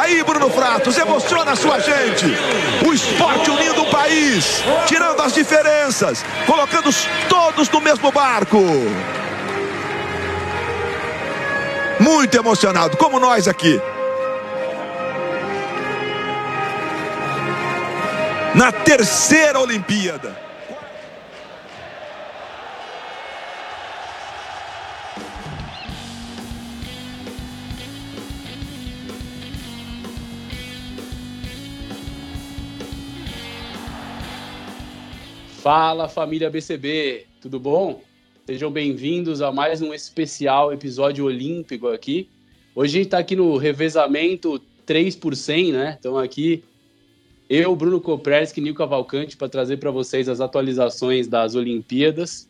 Aí, Bruno Fratos, emociona a sua gente. O esporte unindo o país, tirando as diferenças, colocando todos no mesmo barco. Muito emocionado, como nós aqui. Na terceira Olimpíada. Fala família BCB, tudo bom? Sejam bem-vindos a mais um especial episódio olímpico aqui. Hoje a gente está aqui no revezamento 3 por 100, né? Então aqui eu, Bruno Kopreski e Nil Cavalcante para trazer para vocês as atualizações das Olimpíadas.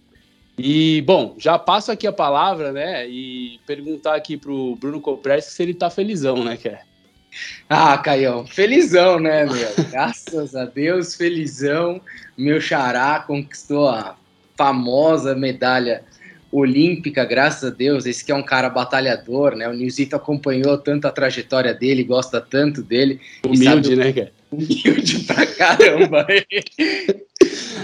E, bom, já passo aqui a palavra, né? E perguntar aqui para o Bruno Kopreski se ele está felizão, né? Ah, Caião, felizão, né, meu? Graças a Deus, felizão. Meu xará conquistou a famosa medalha olímpica, graças a Deus. Esse que é um cara batalhador, né? O Nilzito acompanhou tanto a trajetória dele, gosta tanto dele. Humilde, né, cara? Humilde pra caramba.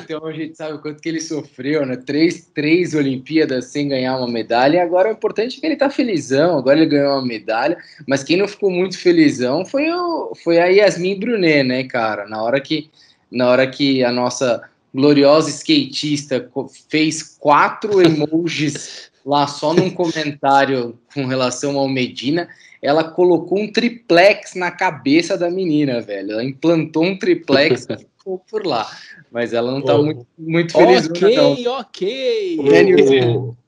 Então a gente sabe o quanto que ele sofreu, né? Três, três Olimpíadas sem ganhar uma medalha. E agora o importante é que ele tá felizão, agora ele ganhou uma medalha. Mas quem não ficou muito felizão foi, o, foi a Yasmin Brunet, né, cara? Na hora que, na hora que a nossa gloriosa skatista fez quatro emojis lá só num comentário com relação ao Medina ela colocou um triplex na cabeça da menina, velho. Ela implantou um triplex e ficou por lá. Mas ela não tá oh. muito, muito feliz. Ok, não. ok.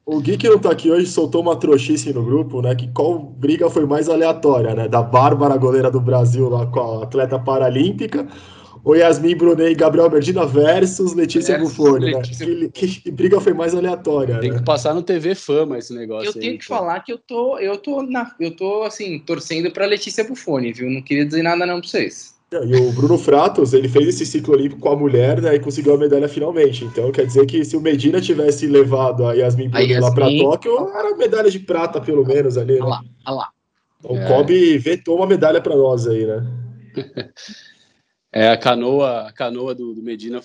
O, o, Gui que não tá aqui hoje soltou uma trouxice no grupo, né? Que qual briga foi mais aleatória, né? Da Bárbara, goleira do Brasil, lá com a atleta paralímpica, o Yasmin Brunet e Gabriel Medina versus Letícia Letícia... né? Que, que, briga foi mais aleatória. Tem né? que passar no TV Fama esse negócio. Eu aí, tenho que então. falar que eu tô, eu tô, na, eu tô assim, torcendo pra Letícia Buffoni, viu? Não queria dizer nada não pra vocês. E o Bruno Fratos, ele fez esse ciclo olímpico com a mulher né, e conseguiu a medalha finalmente. Então quer dizer que se o Medina tivesse levado a Yasmin Yasmin... lá para Tóquio, era medalha de prata pelo menos ali. Né? Olha lá, olha lá. O é. Kobe vetou uma medalha para nós aí, né? É, a canoa, a canoa do, do Medina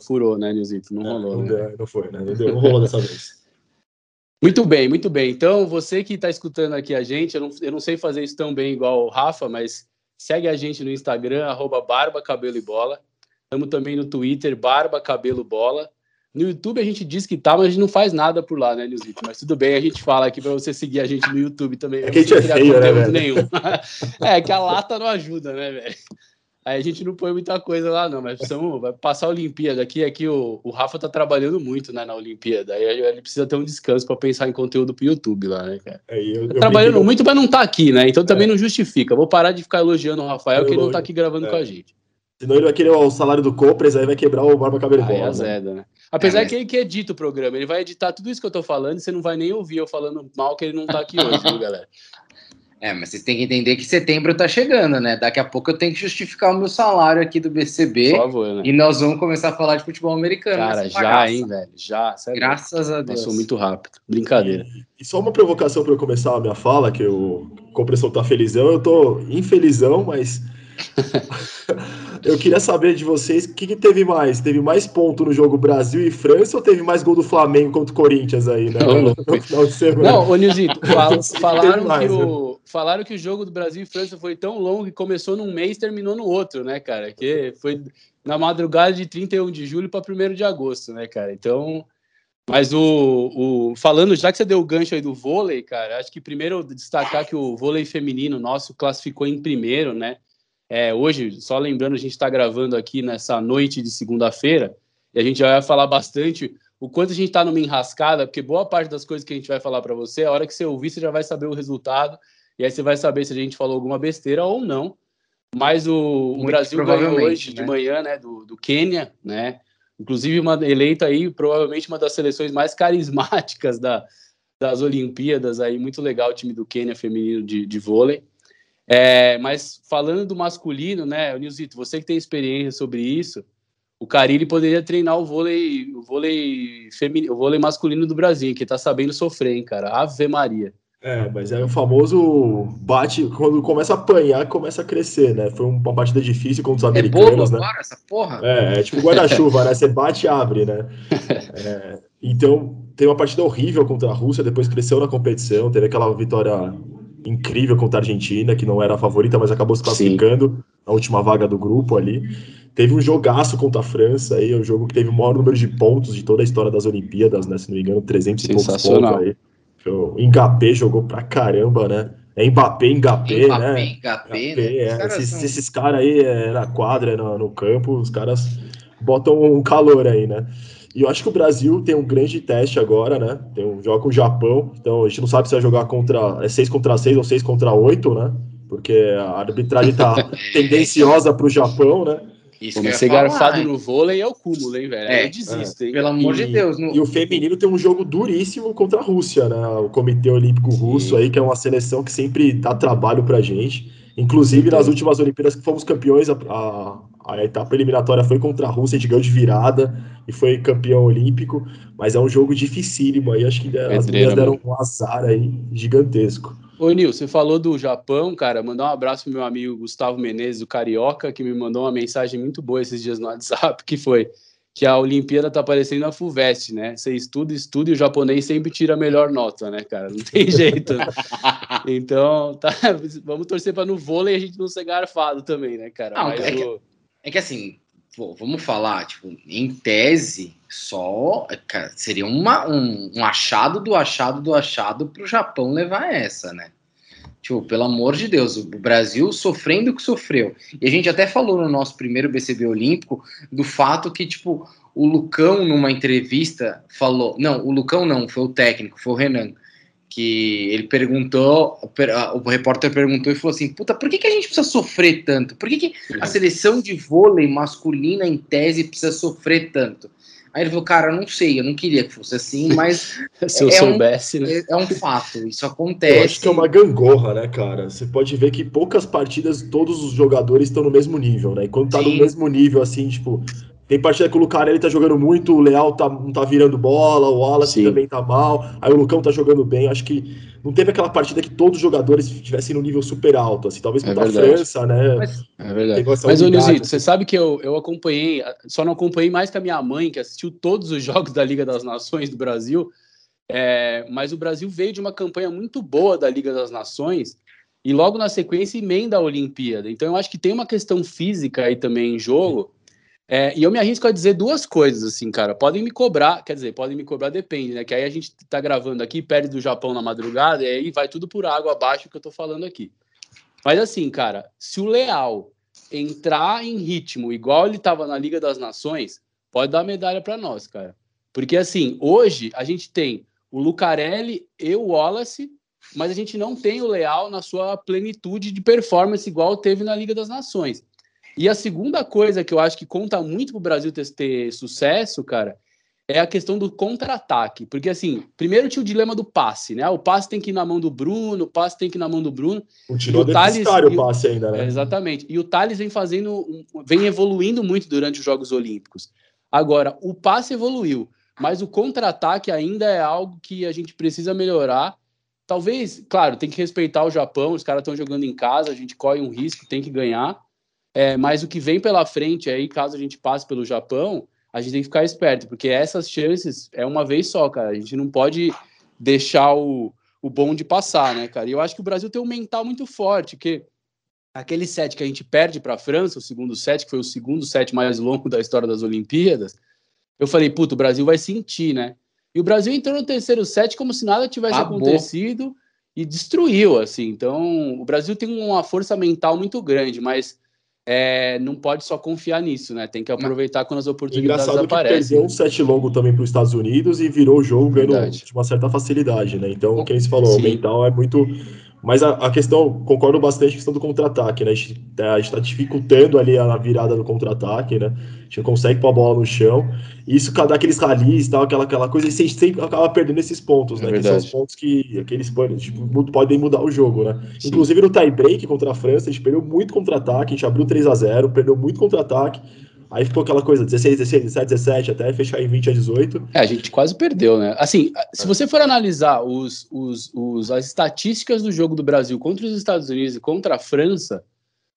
furou, né, Nilzito? Não é, rolou. Não, né? não foi, né? Não, deu, não rolou dessa vez. Muito bem, muito bem. Então, você que está escutando aqui a gente, eu não, eu não sei fazer isso tão bem igual o Rafa, mas segue a gente no Instagram, arroba Barba Cabelo e Bola. Estamos também no Twitter, Barba Cabelo Bola. No YouTube a gente diz que tá, mas a gente não faz nada por lá, né, Nilzito? Mas tudo bem, a gente fala aqui para você seguir a gente no YouTube também. É que a gente é feio, né, velho? Nenhum. é, que a lata não ajuda, né, velho? Aí a gente não põe muita coisa lá, não, mas precisamos vai passar a Olimpíada aqui. Aqui o, o Rafa tá trabalhando muito né, na Olimpíada. Aí ele precisa ter um descanso para pensar em conteúdo pro YouTube lá, né, cara? É, eu, tá eu trabalhando muito, mas não tá aqui, né? Então também é. não justifica. Vou parar de ficar elogiando o Rafael, eu que ele não tá aqui gravando é. com a gente. Senão ele vai querer o salário do Copres, aí vai quebrar o Barba Cabelo Aí é azeda, né? Apesar é, que ele que edita o programa, ele vai editar tudo isso que eu tô falando e você não vai nem ouvir eu falando mal que ele não tá aqui hoje, viu, galera? É, mas vocês têm que entender que setembro tá chegando, né? Daqui a pouco eu tenho que justificar o meu salário aqui do BCB. Por favor, né? E nós vamos começar a falar de futebol americano. Cara, já, hein, velho? Já. Sério. Graças a Deus. Passou muito rápido. Brincadeira. E, e só uma provocação para eu começar a minha fala, que o compressor tá felizão. Eu tô infelizão, mas eu queria saber de vocês o que, que, teve mais? Teve mais ponto no jogo Brasil e França ou teve mais gol do Flamengo contra o Corinthians aí, né? Não, no, no final de semana. Não, ô Nilzito, fal falaram, mais, que o, né? Falaram que o jogo do Brasil e França foi tão longo que começou num mês e terminou no outro, né, cara? Que foi na madrugada de 31 de julho para 1 de agosto, né, cara? Então. Mas o, o, falando, já que você deu o gancho aí do vôlei, cara, acho que primeiro destacar que o vôlei feminino nosso classificou em primeiro, né? É, hoje, só lembrando, a gente está gravando aqui nessa noite de segunda-feira e a gente já vai falar bastante o quanto a gente está numa enrascada, porque boa parte das coisas que a gente vai falar para você, a hora que você ouvir, você já vai saber o resultado e aí você vai saber se a gente falou alguma besteira ou não. Mas o, o Brasil ganhou hoje né? de manhã, né, do, do Quênia, né? Inclusive uma eleita aí provavelmente uma das seleções mais carismáticas da, das Olimpíadas aí, muito legal o time do Quênia feminino de, de vôlei. É, mas falando do masculino, né, Nilzito, você que tem experiência sobre isso, o Carilli poderia treinar o vôlei, o vôlei feminino, o vôlei masculino do Brasil, que tá sabendo sofrer, hein, cara. Ave Maria. É, mas é o famoso bate, quando começa a apanhar, começa a crescer, né? Foi uma partida difícil contra os americanos, é né? Agora, essa porra? É, é tipo guarda-chuva, né? Você bate e abre, né? É, então, tem uma partida horrível contra a Rússia, depois cresceu na competição, teve aquela vitória incrível contra a Argentina, que não era a favorita, mas acabou se classificando Sim. na última vaga do grupo ali. Teve um jogaço contra a França aí, um jogo que teve o maior número de pontos de toda a história das Olimpíadas, né? Se não me engano, 300 e poucos pontos aí. O Mbappé jogou pra caramba, né? É Mbappé, Mbappé, Mbappé né? Mbappé, né? É. Esses, são... esses caras aí é, na quadra, no, no campo, os caras botam um calor aí, né? E eu acho que o Brasil tem um grande teste agora, né? Tem um jogo com o Japão, então a gente não sabe se vai jogar contra é 6 contra 6 ou 6 contra 8, né? Porque a arbitragem tá tendenciosa para o Japão, né? Isso Como ser garfado no vôlei é o cúmulo, hein, velho? É, eu desisto, hein? Pelo amor e, de Deus. No... E o feminino tem um jogo duríssimo contra a Rússia, né? O Comitê Olímpico Russo Sim. aí, que é uma seleção que sempre dá trabalho pra gente. Inclusive, nas últimas Olimpíadas que fomos campeões, a, a, a, etapa eliminatória foi contra a Rússia, a gente ganhou de virada e foi campeão olímpico, mas é um jogo dificílimo aí, acho que as meninas deram um azar aí gigantesco. Ô, Nil, você falou do Japão, cara. Mandar um abraço pro meu amigo Gustavo Menezes, do Carioca, que me mandou uma mensagem muito boa esses dias no WhatsApp, que foi que a Olimpíada tá parecendo a FUVEST, né? Você estuda, estuda e o japonês sempre tira a melhor nota, né, cara? Não tem jeito. então, tá, vamos torcer para no vôlei a gente não ser garfado também, né, cara? Não, é, o... que, é que assim, pô, vamos falar, tipo, em tese, só cara, seria uma, um, um, achado do achado do achado para o Japão levar essa, né? Tipo, pelo amor de Deus, o Brasil sofrendo o que sofreu. E a gente até falou no nosso primeiro BCB Olímpico do fato que, tipo, o Lucão, numa entrevista, falou. Não, o Lucão não, foi o técnico, foi o Renan que ele perguntou, o repórter perguntou e falou assim: Puta, por que, que a gente precisa sofrer tanto? Por que, que a seleção de vôlei masculina, em tese, precisa sofrer tanto? Aí ele falou, cara, eu não sei, eu não queria que fosse assim, mas. Se eu é soubesse, um, né? É, é, um fato, isso acontece. Eu acho que é uma gangorra, né, cara? Você pode ver que poucas partidas todos os jogadores estão no mesmo nível, né? E quando tá Sim. no mesmo nível, assim, tipo, tem partida que o Lucarelli tá jogando muito, o Leal tá, não tá virando bola, o Wallace Sim. também tá mal, aí o Lucão tá jogando bem. Acho que não teve aquela partida que todos os jogadores estivessem no nível super alto, assim, talvez contra é a França, né? Mas, é verdade. Mas, ô Nilzito, assim. você sabe que eu, eu acompanhei, só não acompanhei mais que a minha mãe, que assistiu todos os jogos da Liga das Nações do Brasil, é, mas o Brasil veio de uma campanha muito boa da Liga das Nações e logo na sequência emenda a Olimpíada. Então eu acho que tem uma questão física aí também em jogo. É, e eu me arrisco a dizer duas coisas, assim, cara. Podem me cobrar, quer dizer, podem me cobrar, depende, né? Que aí a gente tá gravando aqui, perde do Japão na madrugada, e aí vai tudo por água abaixo que eu tô falando aqui. Mas assim, cara, se o Leal entrar em ritmo igual ele tava na Liga das Nações, pode dar medalha para nós, cara. Porque assim, hoje a gente tem o Lucarelli e o Wallace, mas a gente não tem o Leal na sua plenitude de performance igual teve na Liga das Nações. E a segunda coisa que eu acho que conta muito para o Brasil ter, ter, sucesso, cara, é a questão do contra-ataque. Porque, assim, primeiro tinha o dilema do passe, né? O passe tem que ir na mão do Bruno, o passe tem que ir na mão do Bruno. Continua deficitário o passe ainda, né? É, exatamente. E o Thales vem fazendo, vem evoluindo muito durante os Jogos Olímpicos. Agora, o passe evoluiu, mas o contra-ataque ainda é algo que a gente precisa melhorar. Talvez, claro, tem que respeitar o Japão, os caras estão jogando em casa, a gente corre um risco, tem que ganhar. É, mas o que vem pela frente aí, caso a gente passe pelo Japão, a gente tem que ficar esperto, porque essas chances é uma vez só, cara. A gente não pode deixar o, o bonde passar, né, cara? E eu acho que o Brasil tem um mental muito forte, que aquele set que a gente perde para a França, o segundo set, que foi o segundo set mais longo da história das Olimpíadas, eu falei, puto, o Brasil vai sentir, né? E o Brasil entrou no terceiro set como se nada tivesse Acabou. acontecido e destruiu, assim. Então, o Brasil tem uma força mental muito grande, mas é, não pode só confiar nisso, né? Tem que aproveitar quando as oportunidades Engraçado aparecem. Que perdeu um set longo também para os Estados Unidos e virou o jogo ganhando de uma certa facilidade, né? Então, o que eles falou, Sim. o mental é muito mas a, a, questão, concordo bastante com a questão do contra-ataque, né? A gente, está dificultando ali a virada do contra-ataque, né? A gente não consegue pôr a bola no chão. E isso dá aqueles ralis tal, aquela, aquela coisa, e a gente sempre acaba perdendo esses pontos, é né? Verdade. Que são os pontos que aqueles tipo, podem mudar o jogo, né? Sim. Inclusive no tie break contra a França, a gente perdeu muito contra-ataque, a gente abriu 3 a 0 perdeu muito contra-ataque. Aí ficou aquela coisa, 16, 16, 17, 17, até fechar em 20 a 18. É, a gente quase perdeu, né? Assim, se você for analisar os, os, os, as estatísticas do jogo do Brasil contra os Estados Unidos e contra a França,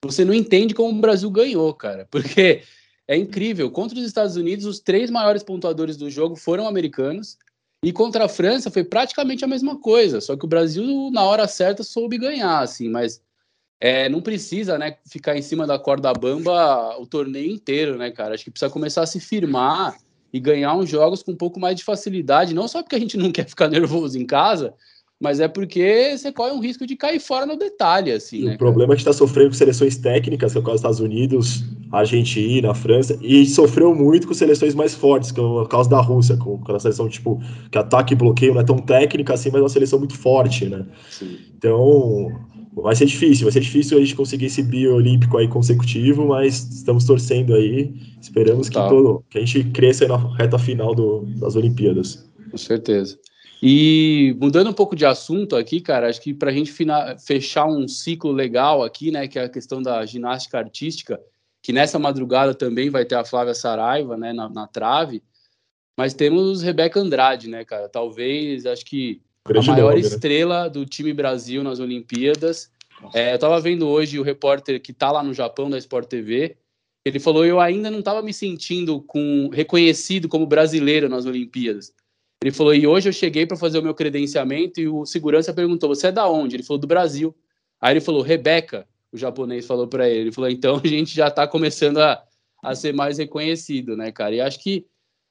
você não entende como o Brasil ganhou, cara. Porque é incrível. Contra os Estados Unidos, os três maiores pontuadores do jogo foram americanos. E contra a França foi praticamente a mesma coisa. Só que o Brasil, na hora certa, soube ganhar, assim. Mas é, não precisa, né, ficar em cima da corda bamba o torneio inteiro, né, cara? Acho que precisa começar a se firmar e ganhar uns jogos com um pouco mais de facilidade, não só porque a gente não quer ficar nervoso em casa, mas é porque você corre um risco de cair fora no detalhe, assim. Né, o problema é que está sofrendo com seleções técnicas, que é o caso dos Estados Unidos, Argentina, França, e sofreu muito com seleções mais fortes, que é o caso da Rússia, com aquela seleção tipo que ataque e bloqueio não é tão técnica assim, mas é uma seleção muito forte, né? Sim. Então vai ser difícil, vai ser difícil a gente conseguir esse bio olímpico aí consecutivo, mas estamos torcendo aí, esperamos que, todo, que a gente cresça na reta final do, das Olimpíadas. Com certeza. E mudando um pouco de assunto aqui, cara, acho que para a gente fechar um ciclo legal aqui, né, que é a questão da ginástica artística, que nessa madrugada também vai ter a Flávia Saraiva, né, na, na trave, mas temos Rebeca Andrade, né, cara, talvez, acho que a maior nome, né? estrela né? do time Brasil nas Olimpíadas. É, eu estava vendo hoje o repórter que está lá no Japão, da Sport TV. Ele falou: Eu ainda não estava me sentindo com, reconhecido como brasileiro nas Olimpíadas. Ele falou: E hoje eu cheguei para fazer o meu credenciamento e o segurança perguntou: Você é da onde? Ele falou: Do Brasil. Aí ele falou: Rebeca, o japonês falou para ele. Ele falou: Então a gente já está começando a, a ser mais reconhecido, né, cara? E acho que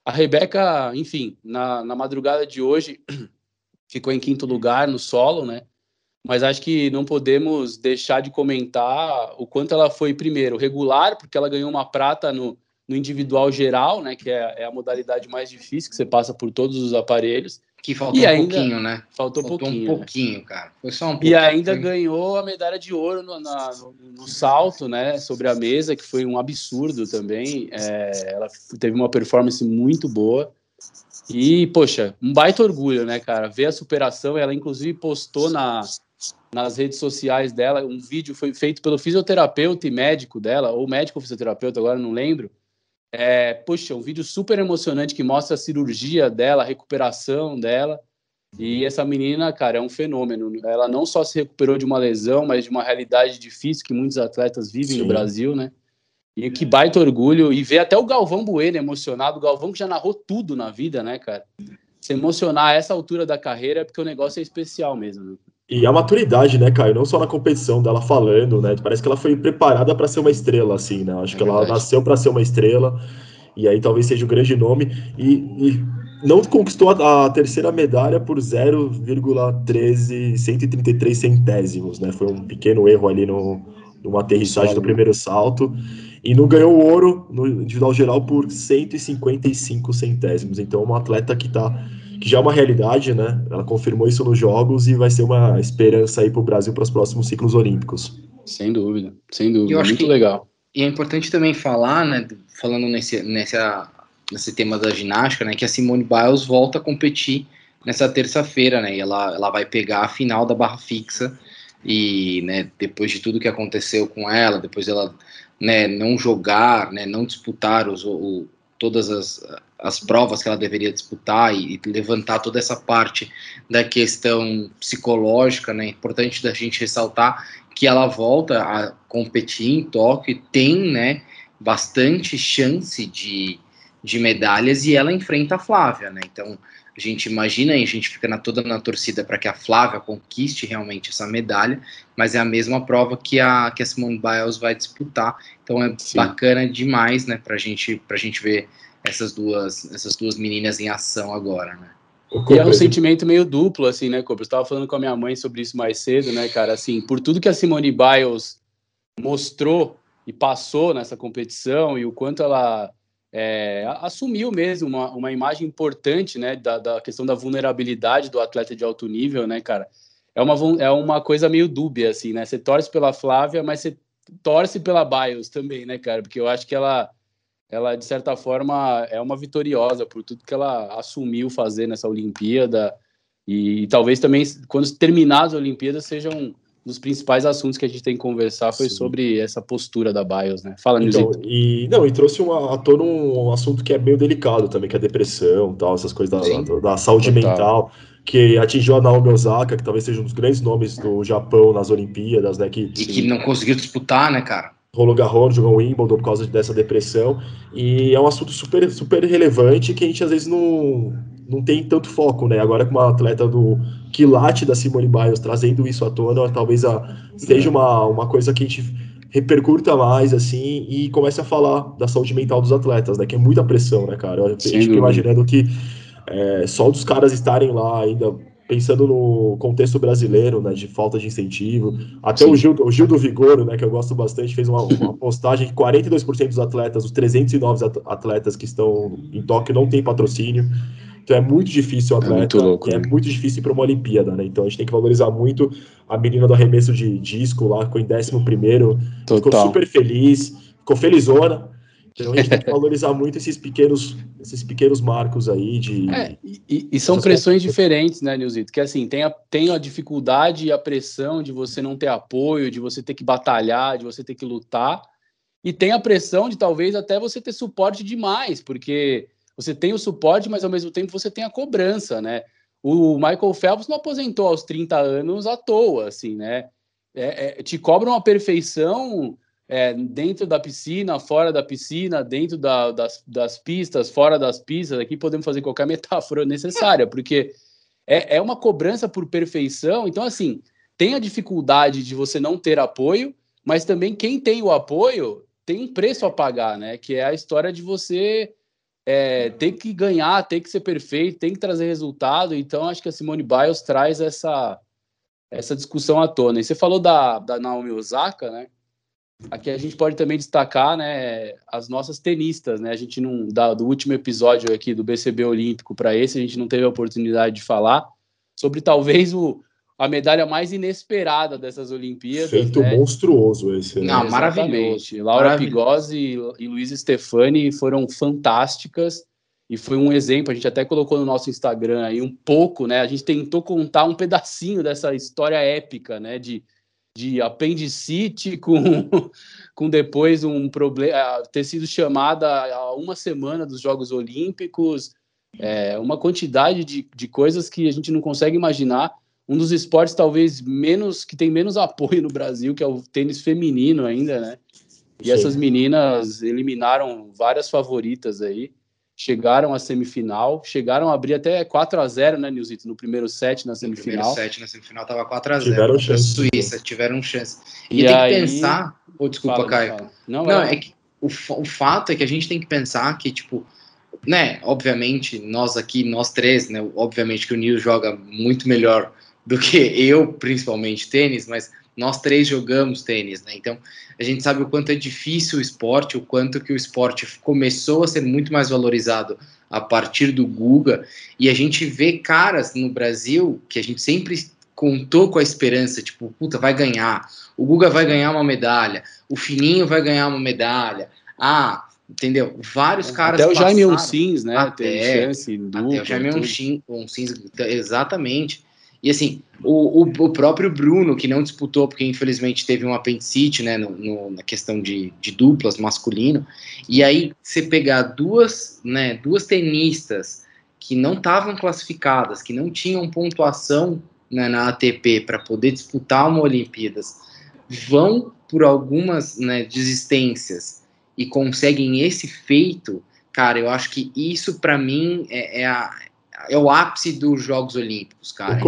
a Rebeca, enfim, na, na madrugada de hoje, ficou em quinto lugar no solo, né? Mas acho que não podemos deixar de comentar o quanto ela foi, primeiro, regular, porque ela ganhou uma prata no, no individual geral, né? Que é, é, a modalidade mais difícil, que você passa por todos os aparelhos. Que faltou e um ainda, pouquinho, né? Faltou, faltou pouquinho. um pouquinho, né? cara. Foi só um pouquinho. E ainda ganhou a medalha de ouro no, na, no, no, salto, né? Sobre a mesa, que foi um absurdo também. É, ela teve uma performance muito boa. E, poxa, um baita orgulho, né, cara? Ver a superação. Ela, inclusive, postou na, nas redes sociais dela um vídeo foi feito pelo fisioterapeuta e médico dela, ou médico ou fisioterapeuta, agora não lembro. É, poxa, um vídeo super emocionante que mostra a cirurgia dela, a recuperação dela. E essa menina, cara, é um fenômeno. Ela não só se recuperou de uma lesão, mas de uma realidade difícil que muitos atletas vivem Sim. no Brasil, né? E que baita orgulho. E ver até o Galvão Bueno emocionado. O Galvão que já narrou tudo na vida, né, cara? Se emocionar a essa altura da carreira é porque o negócio é especial mesmo. Né? E a maturidade, né, Caio? Não só na competição dela falando, né? Parece que ela foi preparada para ser uma estrela, assim, né? Acho é que verdade. ela nasceu para ser uma estrela. E aí talvez seja o um grande nome. E, e não conquistou a, a, terceira medalha por 0,13, 133 centésimos, né? Foi um pequeno erro ali no, numa aterrissagem do primeiro salto e não ganhou o ouro no individual geral por 155 centésimos. Então, uma atleta que tá que já é uma realidade, né? Ela confirmou isso nos jogos e vai ser uma esperança aí para o Brasil para os próximos ciclos olímpicos. Sem dúvida, sem dúvida. Eu acho Muito que, legal. E é importante também falar, né? Falando nesse, nessa, nesse tema da ginástica, né? Que a Simone Biles volta a competir nessa terça-feira, né? E ela, ela vai pegar a final da barra fixa e, né? Depois de tudo que aconteceu com ela, depois ela né, não jogar, né, não disputar os, o, todas as, as provas que ela deveria disputar e, e, levantar toda essa parte da questão psicológica, né, importante da gente ressaltar que ela volta a competir em Tóquio tem, né, bastante chance de, de medalhas e ela enfrenta a Flávia, né, então a gente imagina e a gente fica na, toda na torcida para que a Flávia conquiste realmente essa medalha, mas é a mesma prova que a, que a Simone Biles vai disputar. Então é Sim. bacana demais, né, para gente, a gente ver essas duas, essas duas meninas em ação agora, né. E é um sentimento meio duplo, assim, né, Cobra? Eu estava falando com a minha mãe sobre isso mais cedo, né, cara? Assim, por tudo que a Simone Biles mostrou e passou nessa competição e o quanto ela é, assumiu mesmo uma, uma imagem importante, né, da, da, questão da vulnerabilidade do atleta de alto nível, né, cara? É uma, é uma coisa meio dúbia, assim, né? Você torce pela Flávia, mas você torce pela Bios também, né, cara? Porque eu acho que ela, ela de certa forma, é uma vitoriosa por tudo que ela assumiu fazer nessa Olimpíada e, e talvez também, quando terminar as Olimpíadas, seja um, dos principais assuntos que a gente tem que conversar foi Sim. sobre essa postura da BIOS, né? Fala, então, e Não, e trouxe uma, à tona um assunto que é meio delicado também, que é a depressão tal, essas coisas da, da, da, saúde Total. mental, que atingiu a Naomi Osaka, que talvez seja um dos grandes nomes do Japão nas Olimpíadas, né? Que, e que não conseguiu disputar, né, cara? Roland Garros, jogou Wimbledon por causa dessa depressão, e é um assunto super, super relevante que a gente às vezes não, não tem tanto foco, né? Agora com uma atleta do quilate da Simone Biles trazendo isso à tona, talvez a, seja uma, uma coisa que a gente repercuta mais, assim, e comece a falar da saúde mental dos atletas, né? Que é muita pressão, né, cara? Eu fico imaginando que é, só dos caras estarem lá ainda pensando no contexto brasileiro, né, de falta de incentivo. Até o Gil, o Gil do Vigoro, né, que eu gosto bastante, fez uma, uma postagem que 42% dos atletas, os 309 atletas que estão em Tóquio não tem patrocínio. Então é muito difícil o atleta, é muito, louco, é né? muito difícil para uma Olimpíada, né? Então a gente tem que valorizar muito a menina do arremesso de disco lá, ficou em 11 primeiro, ficou super feliz, ficou felizona. Então a gente tem que valorizar muito esses pequenos, esses pequenos marcos aí de. É, e, e, são pressões diferentes, né, Nilzito? Que assim, tem a, tem a dificuldade e a pressão de você não ter apoio, de você ter que batalhar, de você ter que lutar. E tem a pressão de talvez até você ter suporte demais, porque você tem o suporte, mas ao mesmo tempo você tem a cobrança, né? O Michael Phelps não aposentou aos 30 anos à toa, assim, né? É, é, te cobram a perfeição é, dentro da piscina, fora da piscina, dentro da, das, das pistas, fora das pistas. Aqui podemos fazer qualquer metáfora necessária, porque é, é uma cobrança por perfeição. Então, assim, tem a dificuldade de você não ter apoio, mas também quem tem o apoio tem um preço a pagar, né? Que é a história de você é, tem que ganhar, tem que ser perfeito, tem que trazer resultado. Então, acho que a Simone Biles traz essa, essa discussão à tona. E você falou da, da Naomi Osaka, né? Aqui a gente pode também destacar, né, as nossas tenistas, né? A gente não da, do último episódio aqui do BCB Olímpico para esse, a gente não teve a oportunidade de falar sobre talvez o, a medalha mais inesperada dessas Olimpíadas. Feito né? monstruoso esse. Né? Não, maravilhoso. Laura maravilhoso. E, e Luiz Stefani foram fantásticas e foi um exemplo. A gente até colocou no nosso Instagram aí um pouco, né? A gente tentou contar um pedacinho dessa história épica, né? De, de apendicite com, com depois um problema, ter sido chamada a uma semana dos Jogos Olímpicos, é, uma quantidade de, de coisas que a gente não consegue imaginar um dos esportes talvez menos que tem menos apoio no Brasil, que é o tênis feminino ainda, né? E Sim. essas meninas eliminaram várias favoritas aí, chegaram à semifinal, chegaram a abrir até 4 a 0 né, Nilzito, no primeiro set na semifinal. No primeiro set na semifinal tava 4 a 0 Tiveram chance. Suíça, tiveram chance. E, e tem aí... que pensar, oh, desculpa, fala, Caio. Fala. Não, Não é que o, o fato é que a gente tem que pensar que, tipo, né, obviamente, nós aqui, nós três, né, obviamente que o Nil joga muito melhor do que eu, principalmente, tênis, mas nós três jogamos tênis, né? Então a gente sabe o quanto é difícil o esporte, o quanto que o esporte começou a ser muito mais valorizado a partir do Guga, e a gente vê caras no Brasil que a gente sempre contou com a esperança, tipo, puta, vai ganhar, o Guga vai ganhar uma medalha, o Fininho vai ganhar uma medalha, ah, entendeu? Vários caras Até o Jaime Onsins, né? Até, Tem chance, dupla, até o Jaime Onsins, exatamente. E assim, o, o, o, próprio Bruno, que não disputou, porque infelizmente teve um apendicite, né, no, no, na questão de, de, duplas, masculino, e aí você pegar duas, né, duas tenistas que não estavam classificadas, que não tinham pontuação né, na ATP para poder disputar uma Olimpíadas, vão por algumas né, desistências e conseguem esse feito, cara, eu acho que isso para mim é, é, a, é o ápice dos Jogos Olímpicos, cara.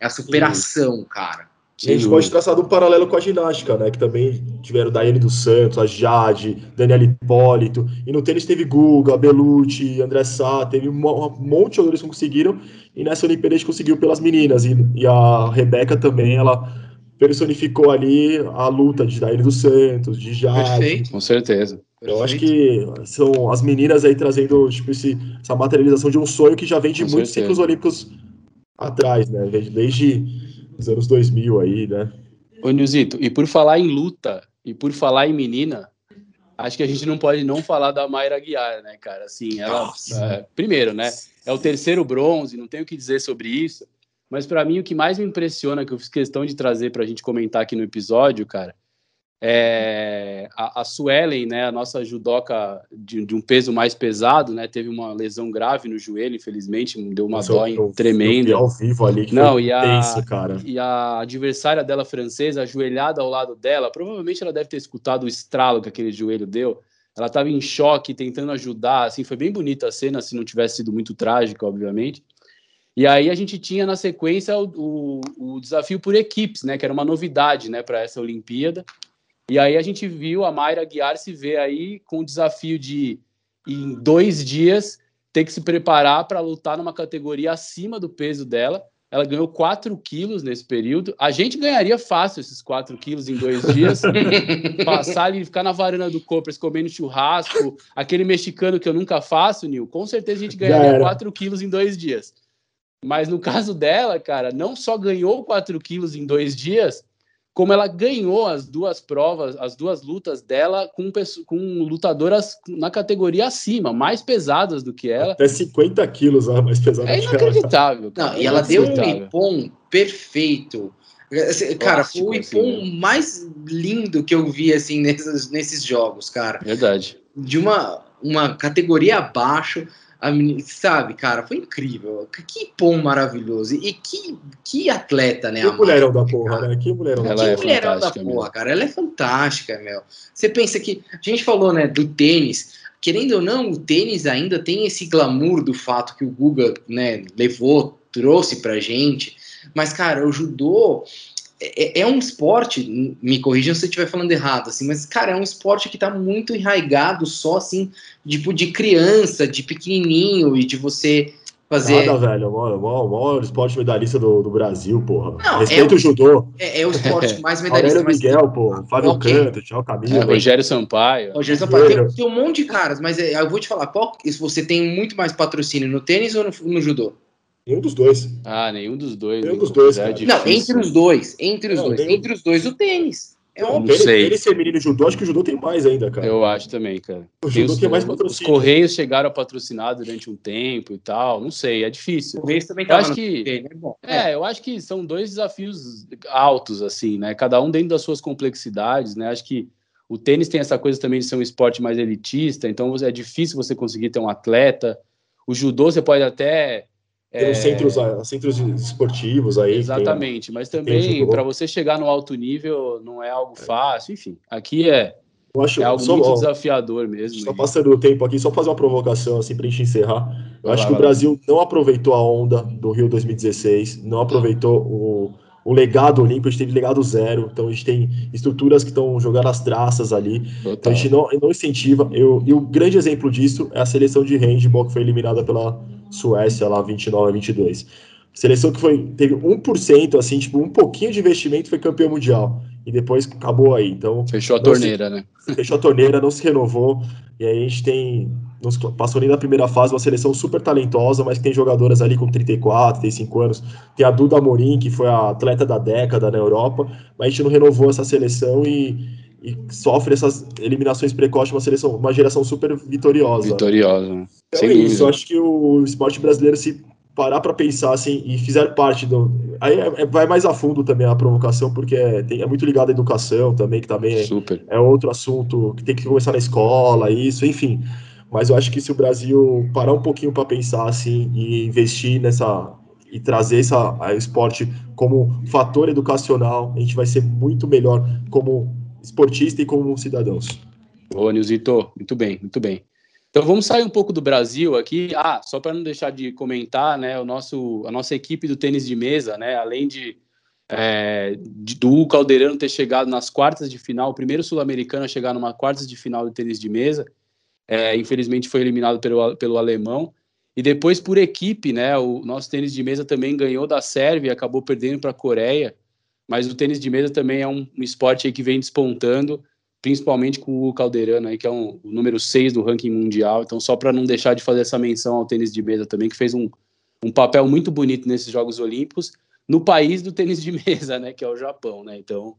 É a superação, Sim. cara. a gente pode traçar um paralelo com a ginástica, né? Que também tiveram Daiane dos Santos, a Jade, Daniela Hipólito. E no tênis teve Guga, Belucci, André Sá, teve um monte de jogadores que conseguiram. E nessa Olimpíada a gente conseguiu pelas meninas. E, e a Rebeca também, ela personificou ali a luta de Daiane dos Santos, de Jade. Perfeito. Com certeza. Eu acho que são as meninas aí trazendo tipo, esse, essa materialização de um sonho que já vem de Com muitos certeza. ciclos olímpicos atrás, né? Desde os anos 2000 aí, né? Ô, Nilzito, e por falar em luta e por falar em menina, acho que a gente não pode não falar da Mayra Guiar, né, cara? Assim, ela. É, primeiro, né? É o terceiro bronze, não tenho o que dizer sobre isso. Mas para mim o que mais me impressiona, que eu fiz questão de trazer para a gente comentar aqui no episódio, cara, é, a, a Suelen, né, a nossa judoca de, de, um peso mais pesado, né, teve uma lesão grave no joelho, infelizmente, deu uma dó tremenda. ao vivo ali que Não, e a, tenso, cara. E a adversária dela francesa, ajoelhada ao lado dela, provavelmente ela deve ter escutado o estralo que aquele joelho deu. Ela estava em choque, tentando ajudar, assim, foi bem bonita a cena, se não tivesse sido muito trágica, obviamente. E aí a gente tinha na sequência o, o, o desafio por equipes, né, que era uma novidade, né, para essa Olimpíada. E aí a gente viu a Mayra Guiar se ver aí com o desafio de, em dois dias, ter que se preparar para lutar numa categoria acima do peso dela. Ela ganhou 4 quilos nesse período. A gente ganharia fácil esses 4 quilos em dois dias. Passar ali, ficar na varanda do Copers comendo churrasco, aquele mexicano que eu nunca faço, Nil. Com certeza a gente ganharia 4 quilos em dois dias. Mas no caso dela, cara, não só ganhou 4 quilos em dois dias, como ela ganhou as duas provas, as duas lutas dela com, com lutadoras na categoria acima, mais pesadas do que ela. Até 50 quilos a mais pesada é inacreditável. Não, e ela deu um ipom perfeito. Cara, foi o ipom assim, mais lindo que eu vi assim nesses, nesses jogos, cara. Verdade. De uma, uma categoria abaixo menina, sabe, cara, foi incrível. Que pom maravilhoso. E que, que atleta, né? Que mulherão da porra, cara. né? Que mulherão, Ela é mulherão da porra, mesmo. cara. Ela é fantástica, meu. Você pensa que. A gente falou, né, do tênis. Querendo ou não, o tênis ainda tem esse glamour do fato que o Guga, né, levou, trouxe pra gente. Mas, cara, o judô é, é, um esporte, me corrijam se eu estiver falando errado, assim, mas, cara, é um esporte que está muito enraigado só, assim, tipo, de criança, de pequenininho, e de você fazer... Nada, velho, o maior, maior, maior esporte medalhista do, do Brasil, porra. Não, Respeita é o, o, judô. É, é, o esporte mais medalhista. Aurélio Miguel, pô, Fábio okay. Canto, Tchau Camilo. É, Rogério Sampaio. Rogério Sampaio, tem, tem, um monte de caras, mas é, eu vou te falar, qual, se você tem muito mais patrocínio no tênis ou no, no judô? Nenhum dos dois. Ah, nenhum dos dois. Nenhum dos dois. É não, entre os dois. Entre os não, dois. Nenhum... Entre os dois, o tênis. É um não sei. Tênis feminino e judô, acho que o judô tem mais ainda, cara. Eu acho também, cara. O tem judô os, tem mais patrocínio. Os Correios chegaram a patrocinar durante um tempo e tal. Não sei, é difícil. O Correios também eu acho que é, bom. é, eu acho que são dois desafios altos, assim, né? Cada um dentro das suas complexidades, né? Acho que o tênis tem essa coisa também de ser um esporte mais elitista, então é difícil você conseguir ter um atleta. O judô você pode até tem é... centros, centros esportivos aí. Exatamente, tem, mas também para você chegar no alto nível não é algo fácil, enfim. Aqui é, eu acho, é algo só, muito ó, desafiador mesmo. Só passando o tempo aqui, só fazer uma provocação assim para a gente encerrar. Eu vai acho lá, que o Brasil não aproveitou a onda do Rio 2016, não aproveitou o, o legado olímpico, a gente teve legado zero, então a gente tem estruturas que estão jogando as traças ali, Total. então a gente não, não incentiva. Eu, e o grande exemplo disso é a seleção de handball que foi eliminada pela Suécia lá 29 a 22. Seleção que foi, teve 1%, assim, tipo, um pouquinho de investimento foi campeão mundial. E depois acabou aí. Então, fechou a torneira, se, né? Fechou a torneira, não se renovou. E aí a gente tem. Nos, passou ali na primeira fase uma seleção super talentosa, mas que tem jogadoras ali com 34, 35 anos. Tem a Duda Amorim, que foi a atleta da década na Europa, mas a gente não renovou essa seleção e, e sofre essas eliminações precoces, uma seleção, uma geração super vitoriosa. Vitoriosa. Então é isso, eu acho que o esporte brasileiro se parar para pensar assim e fizer parte do. Aí é, é, vai mais a fundo também a provocação, porque é, tem, é muito ligado à educação também, que também é, é, outro assunto que tem que começar na escola, isso, enfim. Mas eu acho que se o Brasil parar um pouquinho para pensar assim e investir nessa e trazer essa a esporte como fator educacional, a gente vai ser muito melhor como esportista e como cidadãos. Ô, Nilzito, muito bem, muito bem. Então vamos sair um pouco do Brasil aqui. Ah, só para não deixar de comentar, né? O nosso, a nossa equipe do tênis de mesa, né? Além de, é, de do Caldeirano ter chegado nas quartas de final, o primeiro sul-americano a chegar numa quartas de final do tênis de mesa, é, infelizmente foi eliminado pelo, pelo alemão. E depois por equipe, né? O nosso tênis de mesa também ganhou da Sérvia e acabou perdendo para a Coreia. Mas o tênis de mesa também é um, um esporte que vem despontando principalmente com o Calderano aí, que é um, o número 6 do ranking mundial. Então, só para não deixar de fazer essa menção ao tênis de mesa também, que fez um, um papel muito bonito nesses Jogos Olímpicos, no país do tênis de mesa, né, que é o Japão, né? Então,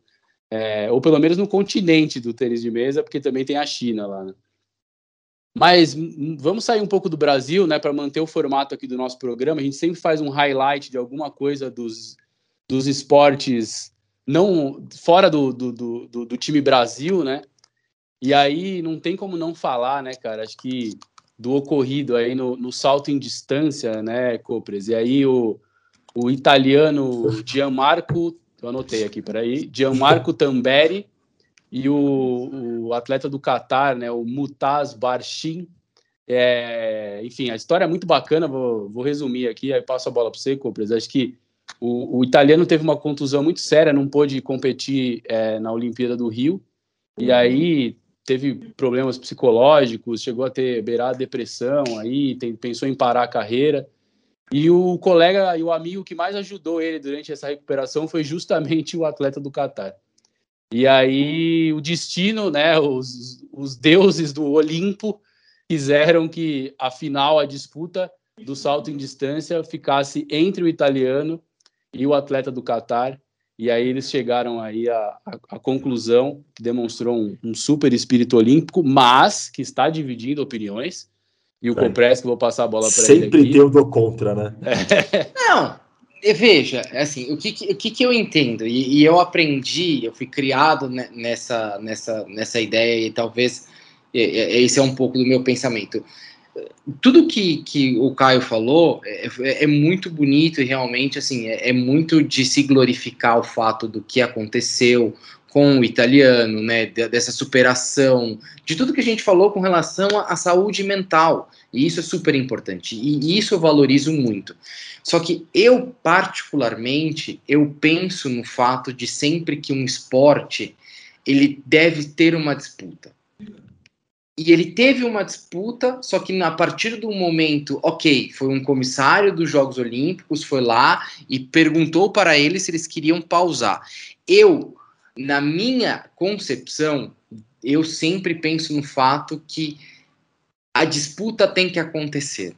é, ou pelo menos no continente do tênis de mesa, porque também tem a China lá, né? Mas vamos sair um pouco do Brasil, né, para manter o formato aqui do nosso programa. A gente sempre faz um highlight de alguma coisa dos, dos esportes não fora do, do, do, do time Brasil, né? E aí não tem como não falar, né, cara? Acho que do ocorrido aí no, no salto em distância, né, Copres? E aí o, o italiano Gianmarco, eu anotei aqui, peraí, Gianmarco Tamberi e o, o atleta do Catar, né, o Mutaz Barshin. É, enfim, a história é muito bacana, vou, vou resumir aqui, aí passo a bola para você, Copres. Acho que o, o, italiano teve uma contusão muito séria, não pôde competir é, na Olimpíada do Rio, e aí teve problemas psicológicos, chegou a ter beirar depressão, aí tem, pensou em parar a carreira. E o colega e o amigo que mais ajudou ele durante essa recuperação foi justamente o atleta do Catar. E aí o destino, né, os, os deuses do Olimpo quiseram que a final, a disputa do salto em distância ficasse entre o italiano e o atleta do Catar. E aí eles chegaram aí à, à, conclusão que demonstrou um, um, super espírito olímpico, mas que está dividindo opiniões. E o é. Compress, que vou passar a bola para ele Sempre tem o do contra, né? É. Não, veja, assim, o que, o que, que eu entendo, e, e, eu aprendi, eu fui criado nessa, nessa, nessa ideia, e talvez esse é um pouco do meu pensamento tudo que, que o Caio falou é, é, é muito bonito e realmente assim é, é, muito de se glorificar o fato do que aconteceu com o italiano, né, dessa superação, de tudo que a gente falou com relação à, saúde mental. E isso é super importante. E isso eu valorizo muito. Só que eu, particularmente, eu penso no fato de sempre que um esporte ele deve ter uma disputa. E ele teve uma disputa, só que a partir do momento, ok, foi um comissário dos Jogos Olímpicos, foi lá e perguntou para eles se eles queriam pausar. Eu, na minha concepção, eu sempre penso no fato que a disputa tem que acontecer.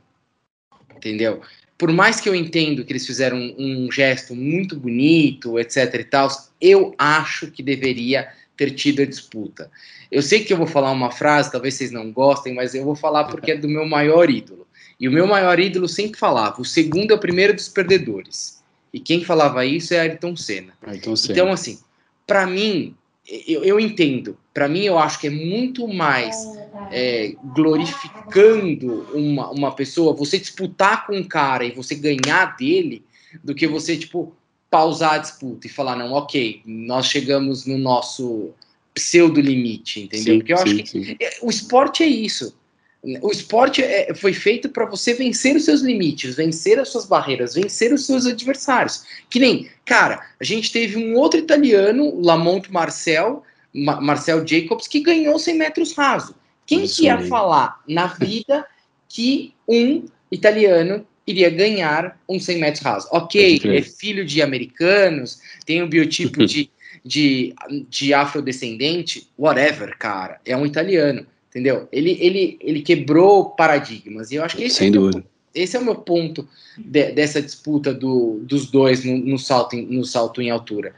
Entendeu? Por mais que eu entendo que eles fizeram um, um gesto muito bonito, etc e tal, eu acho que deveria ter tido a disputa. Eu sei que eu vou falar uma frase, talvez vocês não gostem, mas eu vou falar porque é do meu maior ídolo. E o meu maior ídolo sempre falava: o segundo é o primeiro dos perdedores. E quem falava isso é Ayrton Senna. Ayrton Senna. Então, assim, para mim, eu, eu entendo. Para mim, eu acho que é muito mais é, glorificando uma, uma pessoa, você disputar com um cara e você ganhar dele, do que você, tipo, pausar a disputa e falar, não, ok, nós chegamos no nosso pseudo limite, entendeu? Sim, Porque eu sim, acho que sim. É, o esporte é isso. O esporte é, foi feito para você vencer os seus limites, vencer as suas barreiras, vencer os seus adversários. Que nem, cara, a gente teve um outro italiano, Lamont Marcel, Ma Marcel Jacobs, que ganhou 100 metros raso. Quem que ia falar na vida que um italiano iria ganhar um 100 metros rasos. Ok, é filho de americanos, tem um biotipo de, de, de afrodescendente, whatever, cara, é um italiano, entendeu? Ele, ele, ele quebrou paradigmas, e eu acho que esse, Sem é, dúvida. Meu, esse é o meu ponto de, dessa disputa do, dos dois no, no, salto em, no salto em altura.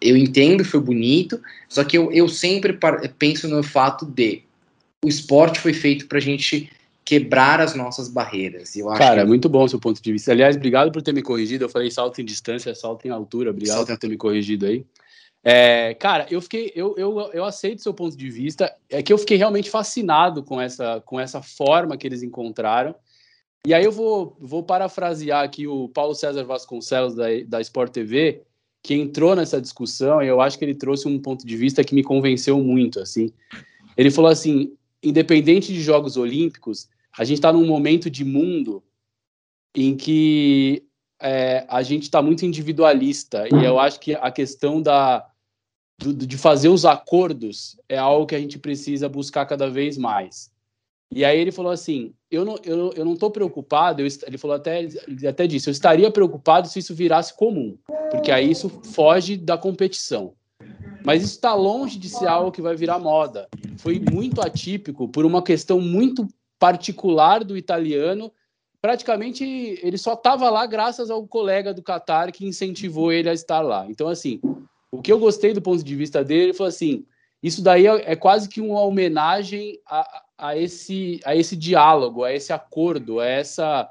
Eu entendo, foi bonito, só que eu, eu sempre penso no fato de o esporte foi feito para a gente quebrar as nossas barreiras. Eu Cara, que... muito bom o seu ponto de vista. Aliás, obrigado por ter me corrigido. Eu falei salto em distância, salto em altura. Obrigado salto por ter me corrigido aí. É, cara, eu fiquei, eu, eu, eu aceito seu ponto de vista. É que eu fiquei realmente fascinado com essa, com essa forma que eles encontraram. E aí eu vou, vou parafrasear aqui o Paulo César Vasconcelos da, da Sport TV, que entrou nessa discussão e eu acho que ele trouxe um ponto de vista que me convenceu muito. Assim, ele falou assim: independente de Jogos Olímpicos, a gente está num momento de mundo em que é, a gente está muito individualista e eu acho que a questão da do, de fazer os acordos é algo que a gente precisa buscar cada vez mais. E aí ele falou assim, eu não eu, eu não estou preocupado, eu, ele falou até ele até disse, eu estaria preocupado se isso virasse comum, porque aí isso foge da competição. Mas isso está longe de ser algo que vai virar moda. Foi muito atípico por uma questão muito particular do italiano. Praticamente ele só estava lá graças ao colega do Qatar que incentivou ele a estar lá. Então, assim, o que eu gostei do ponto de vista dele, ele falou assim: isso daí é, é quase que uma homenagem a, a, esse, a esse diálogo, a esse acordo, a essa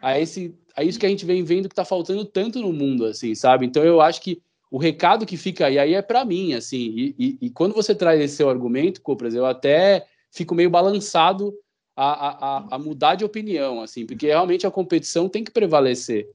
a esse a isso que a gente vem vendo que está faltando tanto no mundo, assim, sabe? Então eu acho que o recado que fica aí, aí é para mim, assim, e, e, e, quando você traz esse seu argumento, Copras, eu até fico meio balançado a, a, a mudar de opinião, assim, porque realmente a competição tem que prevalecer.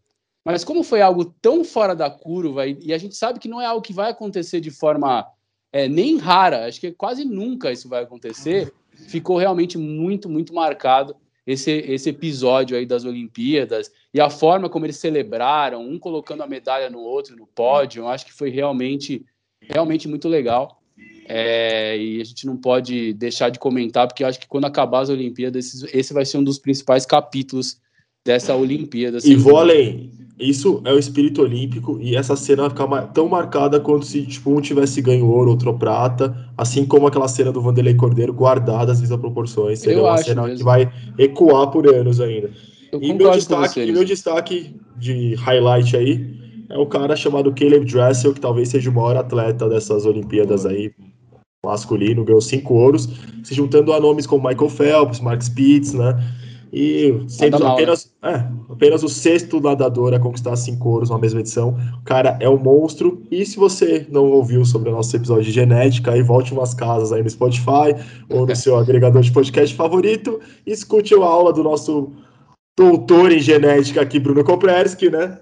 Mas como foi algo tão fora da curva, e, e a gente sabe que não é algo que vai acontecer de forma é, nem rara, acho que quase nunca isso vai acontecer, ficou realmente muito, muito marcado esse, esse episódio aí das Olimpíadas e a forma como eles celebraram, um colocando a medalha no outro no pódio, eu acho que foi realmente, realmente muito legal. É, e a gente não pode deixar de comentar, porque eu acho que quando acabar as Olimpíadas, esse, esse vai ser um dos principais capítulos dessa Olimpíada. E vou além. Isso é o espírito olímpico e essa cena vai ficar tão marcada quanto se tipo, um tivesse ganho ouro, outro prata, assim como aquela cena do Vanderlei Cordeiro guardada às vezes proporções. Seria uma cena mesmo. que vai ecoar por anos ainda. Eu e meu destaque, e meu destaque de highlight aí é o cara chamado Caleb Dressel, que talvez seja o maior atleta dessas Olimpíadas aí, masculino, ganhou cinco ouros, se juntando a nomes como Michael Phelps, Mark Spitz, né? E sendo apenas, é, apenas o sexto nadador a conquistar cinco ouros na mesma edição. O cara é um monstro. E se você não ouviu sobre o nosso episódio de genética, aí volte umas casas aí no Spotify ou no seu agregador de podcast favorito e escute a aula do nosso doutor em genética aqui, Bruno Kopreski, né?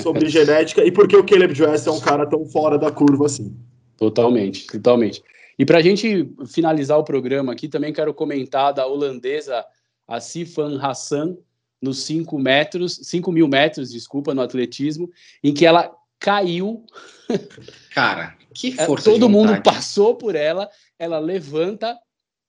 Sobre genética e por que o Caleb Dress é um cara tão fora da curva assim. Totalmente, totalmente. E para a gente finalizar o programa aqui, também quero comentar da holandesa a Sifan Hassan nos 5 metros, 5 mil metros, desculpa, no atletismo, em que ela caiu. Cara, que é, força Todo mundo passou por ela, ela levanta,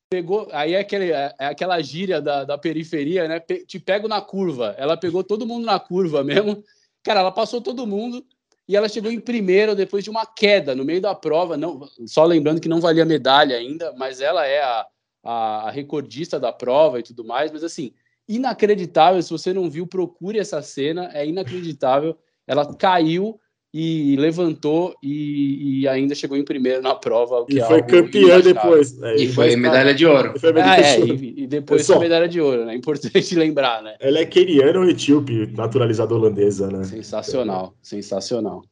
pegou. Aí é, aquele, é, é aquela gíria da, da periferia, né? Pe, te pego na curva. Ela pegou todo mundo na curva mesmo. Cara, ela passou todo mundo e ela chegou em primeiro depois de uma queda no meio da prova. Não, só lembrando que não valia medalha ainda, mas ela é a a, a recordista da prova e tudo mais, mas assim, inacreditável. Se você não viu, procure essa cena, é inacreditável. Ela caiu e levantou e, e, ainda chegou em primeiro na prova. e é foi campeã depois. É, e foi medalha de ouro. Medalha ah, é, e, e, depois Pessoal, foi medalha de ouro, né? Importante lembrar, né? Ela é queniana ou etíope, naturalizada holandesa, né? Sensacional, sensacional.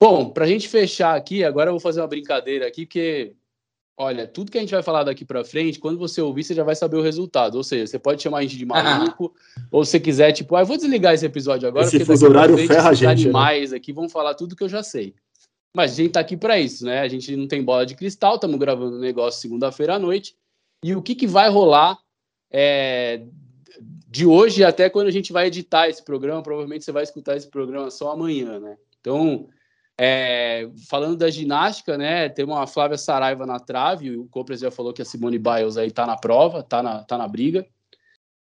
Bom, para a gente fechar aqui, agora eu vou fazer uma brincadeira aqui, porque Olha, tudo que a gente vai falar daqui para frente, quando você ouvir, você já vai saber o resultado. Ou seja, você pode chamar a gente de maluco, ou se quiser, tipo, ah, vou desligar esse episódio agora, esse porque horário frente, ferra a gente. animais né? aqui vão falar tudo que eu já sei. Mas a gente tá aqui para isso, né? A gente não tem bola de cristal, estamos gravando o um negócio segunda-feira à noite. E o que, que vai rolar é, de hoje até quando a gente vai editar esse programa? Provavelmente você vai escutar esse programa só amanhã, né? Então, é, falando da ginástica, né, tem uma Flávia Saraiva na trave, o Copres já falou que a Simone Biles aí tá na prova, tá na, tá na briga.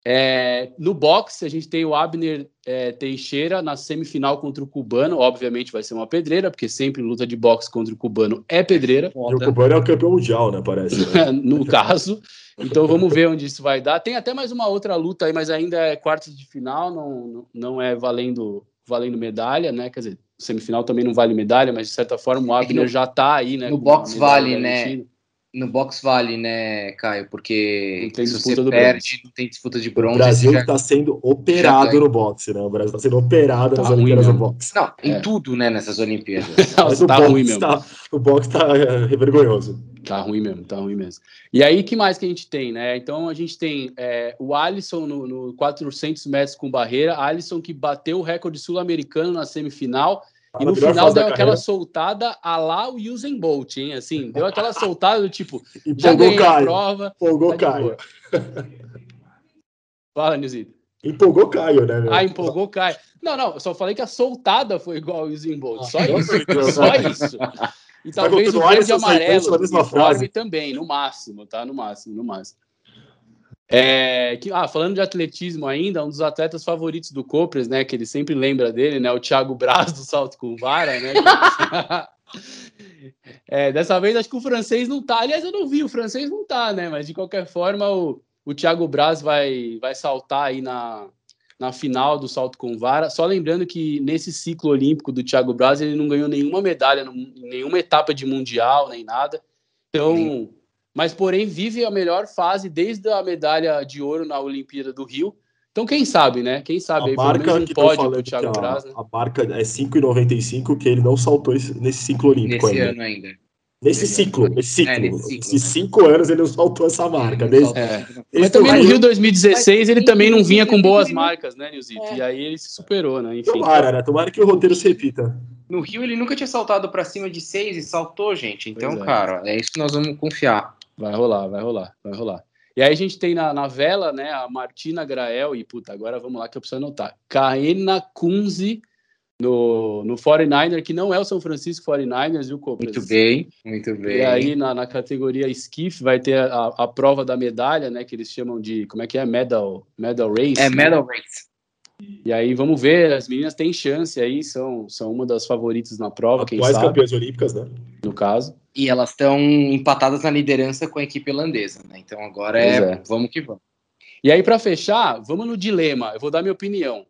É, no boxe, a gente tem o Abner é, Teixeira na semifinal contra o cubano. Obviamente vai ser uma pedreira, porque sempre luta de boxe contra o cubano é pedreira. E o cubano é o campeão mundial, né? Parece. Né? no caso. Então vamos ver onde isso vai dar. Tem até mais uma outra luta aí, mas ainda é quarta de final, não, não é valendo, valendo medalha, né? Quer dizer, semifinal também não vale medalha, mas de certa forma o Abner é já está aí, né? No box vale, né? No box vale, né, Caio? Porque não tem se disputa você perde, bronze. não tem disputa de bronze. O Brasil está sendo operado no boxe, né? O Brasil está sendo operado tá nas Olimpíadas do boxe. Não, em é. tudo, né, nessas Olimpíadas. Mas tá ruim mesmo. Tá, o boxe está é, vergonhoso. Tá ruim mesmo, tá ruim mesmo. E aí, que mais que a gente tem, né? Então, a gente tem é, o Alisson no, no 400 metros com barreira, Alisson que bateu o recorde sul-americano na semifinal e no final deu aquela soltada a lá o Usain Bolt, hein? Assim, deu aquela soltada do tipo, já ganhei Caio. a prova. Empolgou tá Caio. Fala, Nilzito. Empolgou Caio, né? Meu? Ah, empolgou Caio. Não, não, eu só falei que a soltada foi igual ao Usain Bolt. Só ah, isso. Só isso. E talvez o verde e amarelo uniforme também, no máximo, tá? No máximo, no máximo. É, que, ah, falando de atletismo ainda, um dos atletas favoritos do Copres, né? Que ele sempre lembra dele, né? O Thiago Braz do salto com vara, né? é, dessa vez acho que o francês não tá. Aliás, eu não vi, o francês não tá, né? Mas de qualquer forma, o, o Thiago Braz vai, vai saltar aí na, na final do salto com vara. Só lembrando que nesse ciclo olímpico do Thiago Braz, ele não ganhou nenhuma medalha, nenhuma etapa de mundial, nem nada. Então, Sim. Mas porém vive a melhor fase desde a medalha de ouro na Olimpíada do Rio. Então, quem sabe, né? Quem sabe a aí, marca um que pódio pro Thiago Braz, né? A marca é 5,95 que ele não saltou nesse ciclo olímpico Nesse ainda. ano ainda. Nesse ciclo, nesse ciclo. É, nesse ciclo. Esses cinco anos ele não saltou essa marca. Desde, é. Mas também no Rio 2016 ele também não vinha com boas marcas, né, Nilzito? É. E aí ele se superou, né? Enfim. Tomara, né? Tomara que o roteiro se repita. No Rio ele nunca tinha saltado para cima de seis e saltou, gente. Então, é. cara, é isso que nós vamos confiar. Vai rolar, vai rolar, vai rolar. E aí a gente tem na, na vela, né, a Martina Grael e, puta, agora vamos lá que eu preciso anotar. Kaena Kunze no, no 49er, que não é o São Francisco 49ers, viu, Cobras? Muito bem, muito bem. E aí, na, na categoria Skiff, vai ter a, a prova da medalha, né, que eles chamam de, como é que é? Medal, medal Race. É, né? Medal Race. E aí, vamos ver, as meninas têm chance aí, são, são uma das favoritas na prova, Atuais quem sabe. campeãs olímpicas, né? No caso. E elas estão empatadas na liderança com a equipe holandesa, né? Então agora é, é, vamos que vamos. E aí, para fechar, vamos no dilema. Eu vou dar minha opinião.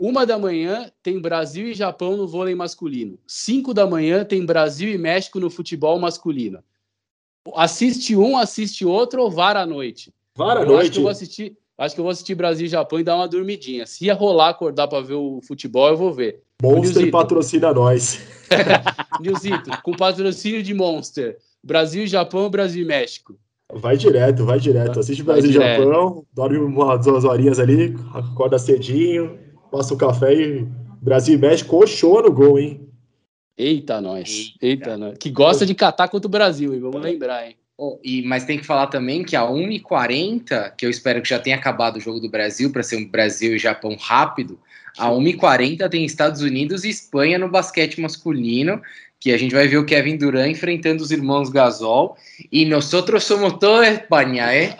Uma da manhã tem Brasil e Japão no vôlei masculino. Cinco da manhã tem Brasil e México no futebol masculino. Assiste um, assiste outro ou vara à noite? Vara à noite. Acho que eu vou assistir, acho que eu vou assistir Brasil e Japão e dar uma dormidinha. Se ia rolar acordar para ver o futebol, eu vou ver. Monster patrocina nós. Nilzito, com patrocínio de Monster. Brasil e Japão, Brasil e México. Vai direto, vai direto. Assiste Brasil e Japão, dorme umas duas horinhas ali, acorda cedinho, passa o café e Brasil e México coxou no gol, hein? Eita, nós. Eita, nós. Que gosta de catar contra o Brasil, hein? Vamos lembrar, hein? Oh, e, mas tem que falar também que a 1h40, que eu espero que já tenha acabado o jogo do Brasil, para ser um Brasil e Japão rápido, a 1h40 tem Estados Unidos e Espanha no basquete masculino, que a gente vai ver o Kevin Durant enfrentando os irmãos Gasol. E nós somos toda Espanha, é?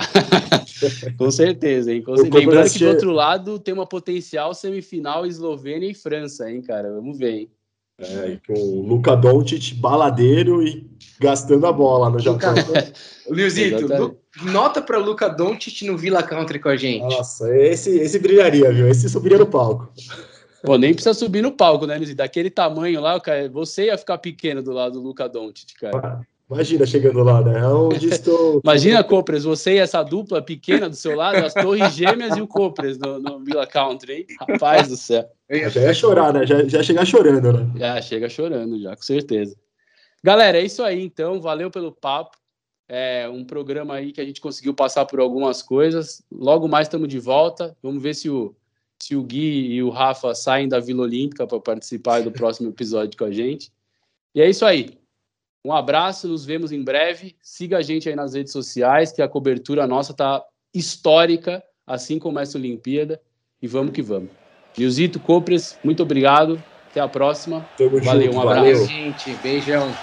Com certeza, hein? Com certeza. Lembrando que do outro lado tem uma potencial semifinal Eslovênia e França, hein, cara? Vamos ver, hein? É, com o Luca Doncic baladeiro e gastando a bola no Japão. Luizito, nota para Luca Doncic no Villa Country com a gente. Nossa, esse, esse brilharia, viu? Esse subiria no palco. Pô, nem precisa subir no palco, né, Luizito? Daquele tamanho lá, cara, você ia ficar pequeno do lado do Luca Doncic, cara. Imagina chegando lá, né? Onde estou. Imagina, Copres, você e essa dupla pequena do seu lado, as Torres Gêmeas e o Copres no, no Villa Country, hein? Rapaz do céu. Já ia chorar, né? Já, já chegar chorando, né? Já chega chorando, já, com certeza. Galera, é isso aí, então. Valeu pelo papo. É um programa aí que a gente conseguiu passar por algumas coisas. Logo mais estamos de volta. Vamos ver se o se o Gui e o Rafa saem da Vila Olímpica para participar do próximo episódio com a gente. E é isso aí. Um abraço, nos vemos em breve. Siga a gente aí nas redes sociais, que a cobertura nossa tá histórica, assim como essa Olimpíada. E vamos que vamos. Nilzito Copres, muito obrigado. Até a próxima. Tamo valeu, junto, um abraço. Valeu, gente. Beijão.